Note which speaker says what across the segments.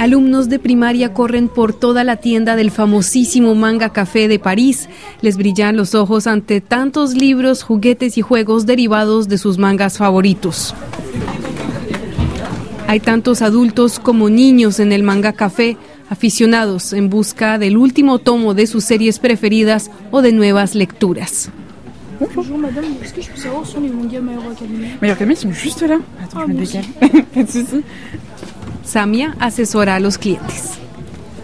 Speaker 1: Alumnos de primaria corren por toda la tienda del famosísimo Manga Café de París. Les brillan los ojos ante tantos libros, juguetes y juegos derivados de sus mangas favoritos. Hay tantos adultos como niños en el Manga Café, aficionados en busca del último tomo de sus series preferidas o de nuevas lecturas.
Speaker 2: Bonjour madame, est-ce que je peux savoir où sont les mangas My Hero Academia
Speaker 3: My Hero Academia sont juste là. Attends,
Speaker 2: Ah,
Speaker 3: je me
Speaker 2: merci.
Speaker 3: décale. Pas de soucis.
Speaker 1: Samia asesora a los clientes.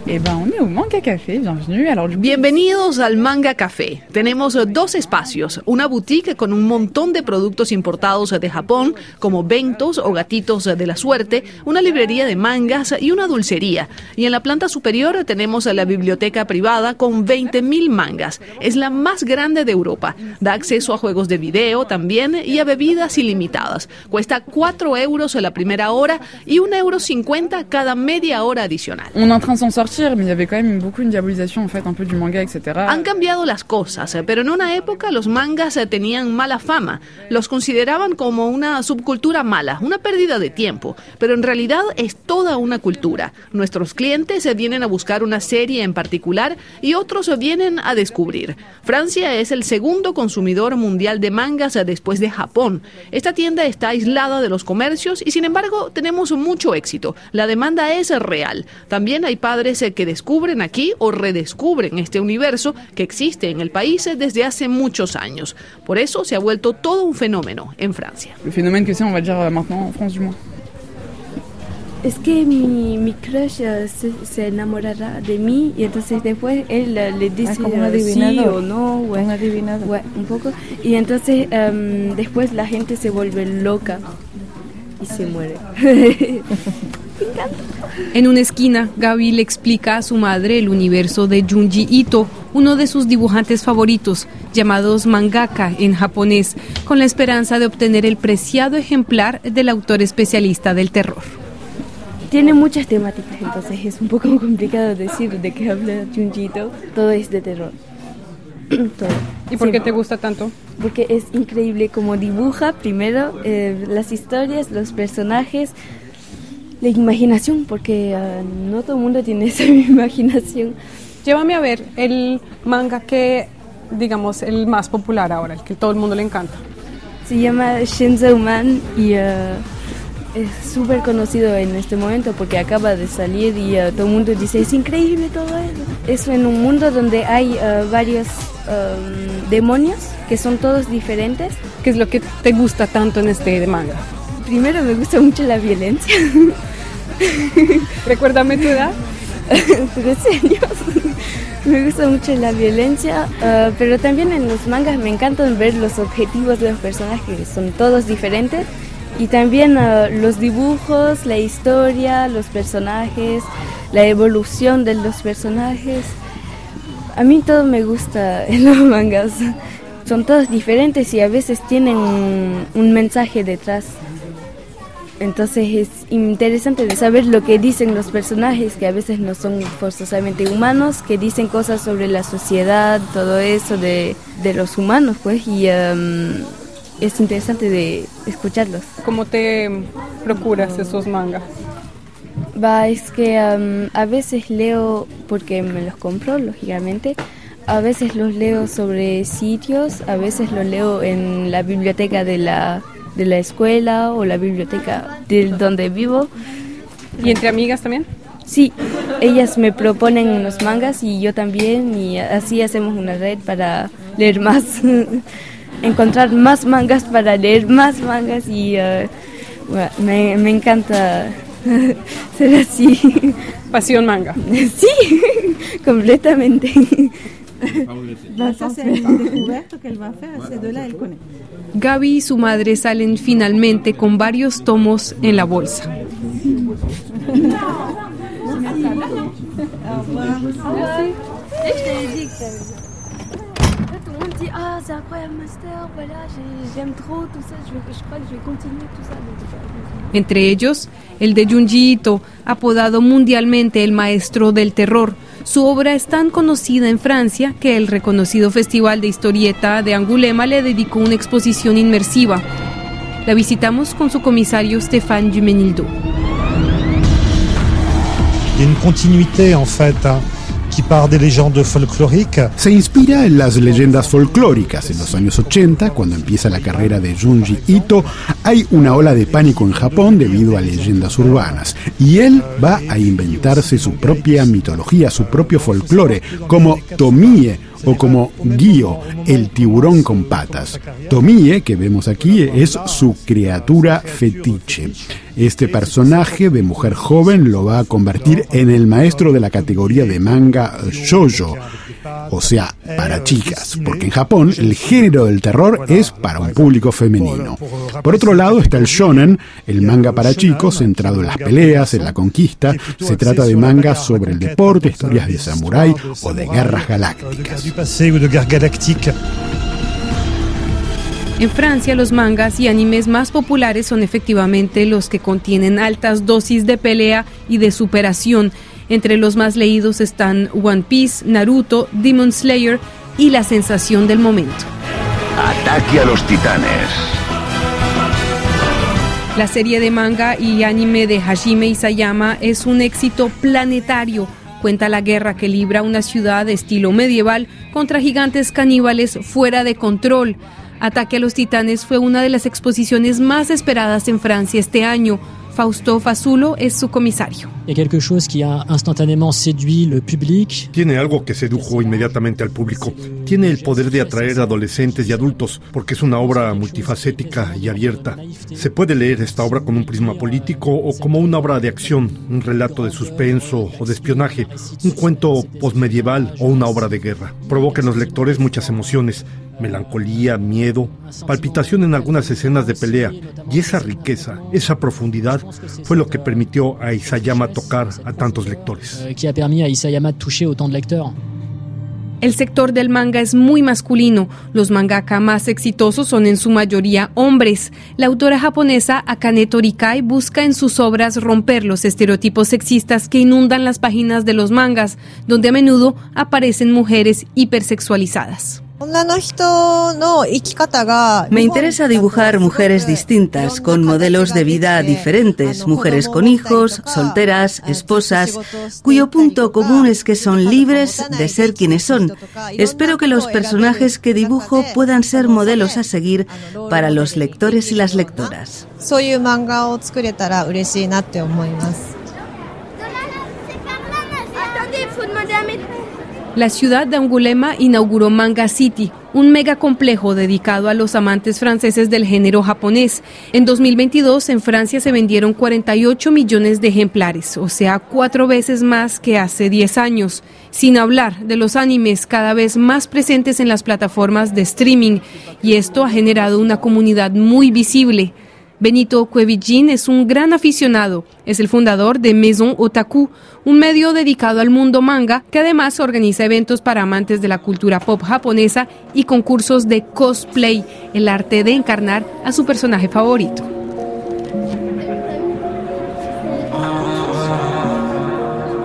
Speaker 3: Eh ben, on est au Manga Café, bienvenue. Alors, du coup,
Speaker 4: Bienvenidos al Manga Café. Tenemos eh, dos espacios, una boutique con un montón de productos importados de Japón, como bentos o gatitos de la suerte, una librería de mangas y una dulcería. Y en la planta superior tenemos la biblioteca privada con 20.000 mangas. Es la más grande de Europa. Da acceso a juegos de video también y a bebidas ilimitadas. Cuesta 4 euros la primera hora y 1,50 euro cada media hora adicional.
Speaker 3: on est en train de s'en sortir, mais il quand même beaucoup une diabolisation, en fait, un peu du manga, etc.
Speaker 4: Han cambiado las cosas, eh, pero en una época los mangas eh, tenían mala fama. Los consideraban como una subcultura mala, una pérdida de tiempo, pero en realidad es toda una cultura. Nuestros clientes eh, vienen a buscar una serie en particular y otros vienen a descubrir. Francia es el segundo consumidor mundial de mangas después de Japón. Esta tienda está aislada de los comercios y sin embargo tenemos mucho éxito. La demanda es real. También hay padres eh, que descubren aquí o redescubren este universo que existe en el país desde hace muchos años. Por eso se ha vuelto todo un fenómeno en Francia.
Speaker 3: Le phénomène que c'est, on va dire euh, maintenant en France du moins.
Speaker 5: Es que mi, mi crush eh, se, se enamorará de mí y entonces después él eh, le dice
Speaker 6: como un
Speaker 5: sí o no,
Speaker 6: Un
Speaker 5: o- un poco. Y entonces em, después la gente se vuelve loca y se muere.
Speaker 1: En una esquina, Gaby le explica a su madre el universo de Junji Ito, uno de sus dibujantes favoritos, llamados mangaka en japonés, con la esperanza de obtener el preciado ejemplar del autor especialista del terror.
Speaker 5: Tiene muchas temáticas, entonces es un poco complicado decir de qué habla Junjito. Todo es de terror. Todo.
Speaker 1: ¿Y por qué
Speaker 5: Siempre.
Speaker 1: te gusta tanto?
Speaker 5: porque es increíble como dibuja primero eh, las historias, los personajes, la imaginación, porque ah, no todo el mundo tiene esa imaginación.
Speaker 7: Llévame a ver el manga que, digamos, el más popular ahora, el que todo el mundo le encanta.
Speaker 5: Se llama Shinzo Man y ah, es súper conocido en este momento porque acaba de salir y ah, todo el mundo dice es increíble todo eso. Es en un mundo donde hay ah, varios ah, demonios que son todos diferentes.
Speaker 7: ¿Qué es lo que te gusta tanto en este manga?
Speaker 5: Primero me gusta mucho la violencia.
Speaker 7: Recuérdame tu edad.
Speaker 5: 13 años. Me gusta mucho la violencia, ah, pero también en los mangas me encantan ver los objetivos de los personajes, son todos diferentes. Y también ah, los dibujos, la historia, los personajes, la evolución de los personajes. A mí todo me gusta en los mangas. Son todos diferentes y a veces tienen un, mensaje detrás. Entonces es interesante de saber lo que dicen los personajes, que a veces no son forzosamente humanos, que dicen cosas sobre la sociedad, todo eso de, de los humanos, pues, y em, es interesante de escucharlos.
Speaker 7: ¿Cómo te procuras esos mangas?
Speaker 5: Va, es que a veces leo, porque me los compro, lógicamente, a veces los leo sobre sitios, a veces los leo en la biblioteca de la, de la escuela o la biblioteca de donde vivo.
Speaker 7: ¿Y entre amigas también?
Speaker 5: Sí, ellas me proponen unos mangas y yo también y así hacemos una red para leer más, encontrar más mangas para leer más mangas y eh, bueno, me, me encanta ser así.
Speaker 7: Pasión manga.
Speaker 5: Sí, completamente.
Speaker 1: Gaby y su madre salen finalmente con varios tomos en la bolsa.
Speaker 5: Dit Ah, c'est incroyable, Master, voilà, j'aime trop tout ça, je, vais- je crois que je vais continuer tout ça.
Speaker 1: Entre ellos, el de Junji Ito, apodado mundialmente el maestro del terror. Su obra es tan conocida en Francia que el reconocido Festival de Historieta de Angulema le dedicó una exposición inmersiva. La visitamos con su comisario Stéphane Dumenildo.
Speaker 8: Il y a une continuité en fait hein,
Speaker 9: Se inspira en las leyendas folclóricas. En los años 80, cuando empieza la carrera de Junji Ito, hay una ola de pánico en Japón debido a leyendas urbanas. Y él va a inventarse su propia mitología, su propio folclore, como Tomie o como Gio, el tiburón con patas. Tomie, que vemos aquí, es su criatura fetiche. Este personaje de mujer joven lo va a convertir en el maestro de la categoría de manga shoujo, o sea, para chicas, porque en Japón el género del terror es para un público femenino. Por otro lado está el shonen, el manga para chicos centrado en las peleas, en la conquista. Se trata de mangas sobre el deporte, historias de samurái o de guerras galácticas.
Speaker 1: En Francia, los mangas y animes más populares son efectivamente los que contienen altas dosis de pelea y de superación. Entre los más leídos están One Piece, Naruto, Demon Slayer y La sensación del momento.
Speaker 10: Ataque a los titanes.
Speaker 1: La serie de manga y anime de Hajime Isayama es un éxito planetario. Cuenta la guerra que libra una ciudad de estilo medieval contra gigantes caníbales fuera de control. Ataque a los Titanes fue una de las exposiciones más esperadas en Francia este año. Fausto Fazulo es su comisario.
Speaker 11: Tiene algo que sedujo inmediatamente al público. Tiene el poder de atraer adolescentes y adultos porque es una obra multifacética y abierta. Se puede leer esta obra con un prisma político o como una obra de acción, un relato de suspenso o de espionaje, un cuento postmedieval o una obra de guerra. Provoca en los lectores muchas emociones, melancolía, miedo, palpitación en algunas escenas de pelea, y esa riqueza, esa profundidad fue lo que permitió a Isayama tocar a tantos lectores.
Speaker 1: El sector del manga es muy masculino. Los mangaka más exitosos son en su mayoría hombres. La autora japonesa Akane Torikai busca en sus obras romper los estereotipos sexistas que inundan las páginas de los mangas, donde a menudo aparecen mujeres hipersexualizadas.
Speaker 12: Me interesa dibujar mujeres distintas, con modelos de vida diferentes, mujeres con hijos, solteras, esposas, cuyo punto común es que son libres de ser quienes son. Espero que los personajes que dibujo puedan ser modelos a seguir para los lectores y las lectoras.
Speaker 1: La ciudad de Angulema inauguró Manga City, un mega complejo dedicado a los amantes franceses del género japonés. En 2022 en Francia se vendieron 48 millones de ejemplares, o sea, cuatro veces más que hace 10 años. Sin hablar de los animes cada vez más presentes en las plataformas de streaming, y esto ha generado una comunidad muy visible. Benito Cuevillín es un gran aficionado. Es el fundador de Maison Otaku, un medio dedicado al mundo manga que además organiza eventos para amantes de la cultura pop japonesa y concursos de cosplay, el arte de encarnar a su personaje favorito.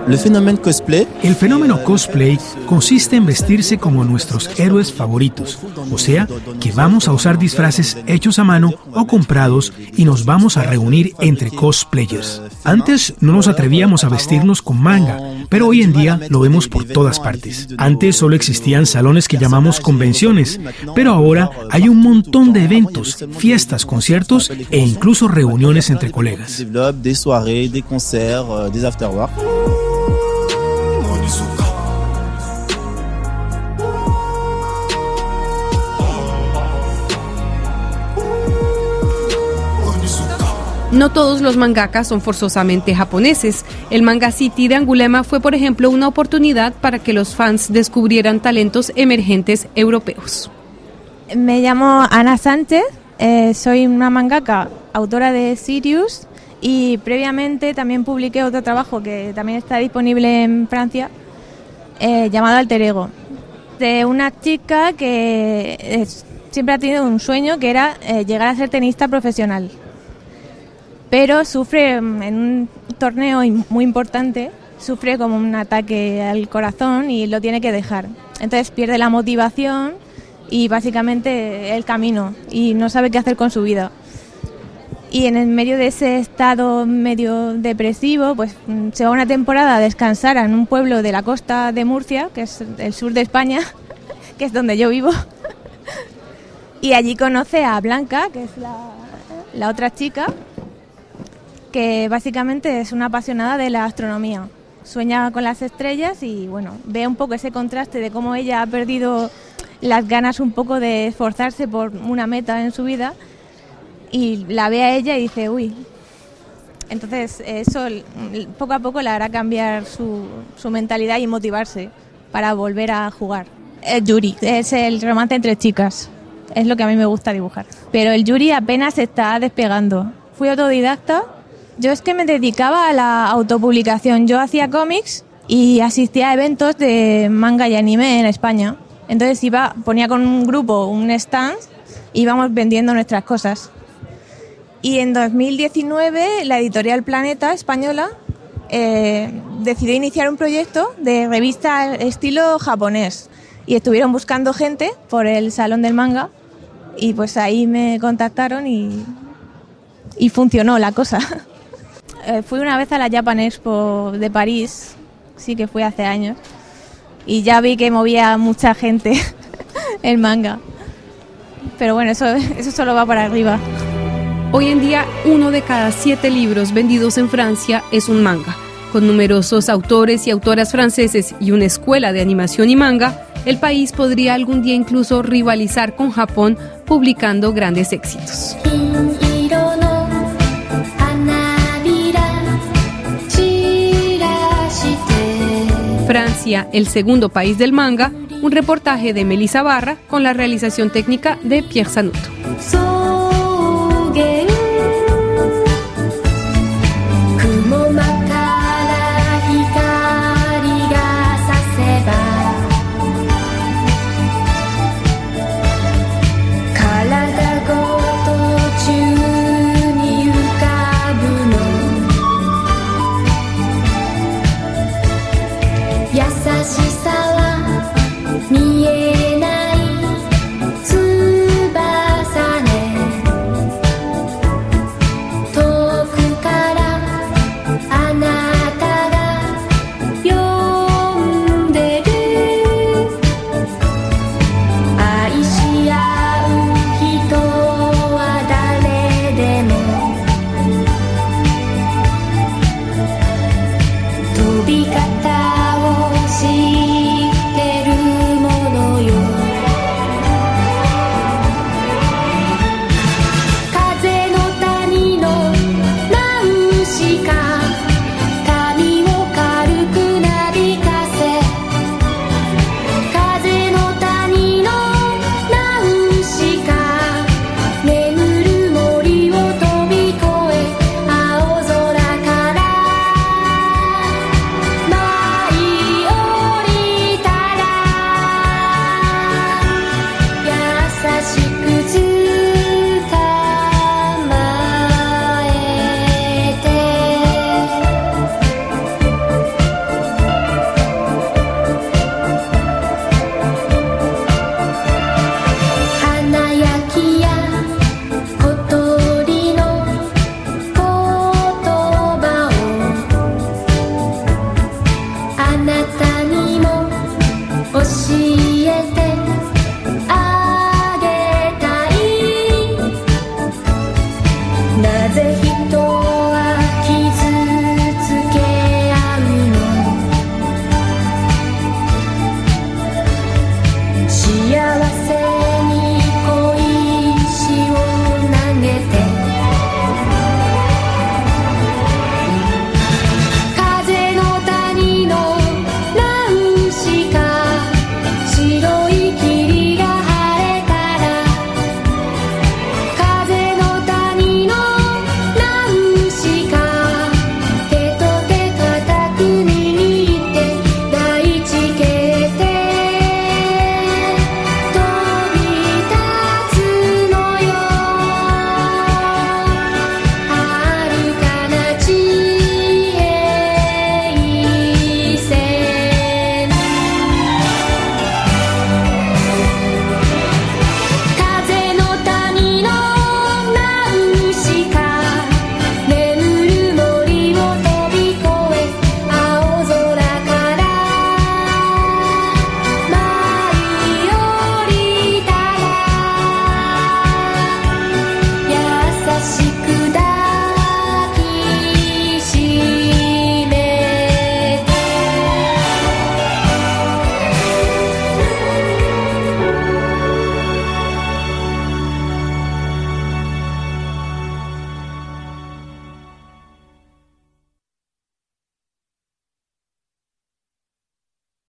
Speaker 13: El fenómeno cosplay consiste en vestirse como nuestros héroes favoritos, o sea, que vamos a usar disfraces hechos a mano o comprados y nos vamos a reunir entre cosplayers. Antes no nos atrevíamos a vestirnos con manga, pero hoy en día lo vemos por todas partes. Antes solo existían salones que llamamos convenciones, pero ahora hay un montón de eventos, fiestas, conciertos e incluso reuniones entre colegas.
Speaker 1: No todos los mangakas son forzosamente japoneses. El Manga City de Angulema fue, por ejemplo, una oportunidad para que los fans descubrieran talentos emergentes europeos.
Speaker 14: Me llamo Ana Sánchez, eh, soy una mangaka, autora de Sirius y previamente también publiqué otro trabajo que también está disponible en Francia, eh, llamado Alter Ego, de una chica que eh, siempre ha tenido un sueño que era llegar a ser tenista profesional pero sufre mm, en un torneo muy importante, sufre como un ataque al corazón y lo tiene que dejar. Entonces pierde la motivación y básicamente el camino y no sabe qué hacer con su vida. y en el medio de ese estado medio depresivo, pues mm, se va una temporada a descansar en un pueblo de la costa de Murcia, que es el sur de España, que es donde yo vivo. y allí conoce a Blanca, que es la, la otra chica, que básicamente es una apasionada de la astronomía. Sueña con las estrellas y bueno, ve un poco ese contraste de cómo ella ha perdido las ganas un poco de esforzarse por una meta en su vida y la ve a ella y dice, uy. Entonces eso poco a poco le hará cambiar su, su mentalidad y motivarse para volver a jugar. El Yuri es el romance entre chicas, es lo que a mí me gusta dibujar. Pero el Yuri apenas está despegando. Fui autodidacta, yo es que me dedicaba a la autopublicación, yo hacía cómics y asistía a eventos de manga y anime en España. Entonces iba, ponía con un grupo un stand y íbamos vendiendo nuestras cosas. Y en 2019 la editorial Planeta española eh, decidió iniciar un proyecto de revista estilo japonés y estuvieron buscando gente por el salón del manga y pues ahí me contactaron y, y funcionó la cosa. Eh, fui una vez a la Japan Expo de París, sí que fui hace años, y ya vi que movía mucha gente el manga. Pero bueno, eso, eso solo va para arriba.
Speaker 1: Hoy en día, uno de cada siete libros vendidos en Francia es un manga. Con numerosos autores y autoras franceses y una escuela de animación y manga, el país podría algún día incluso rivalizar con Japón publicando grandes éxitos. El segundo país del manga, un reportaje de Melissa Barra con la realización técnica de Pierre Sanuto.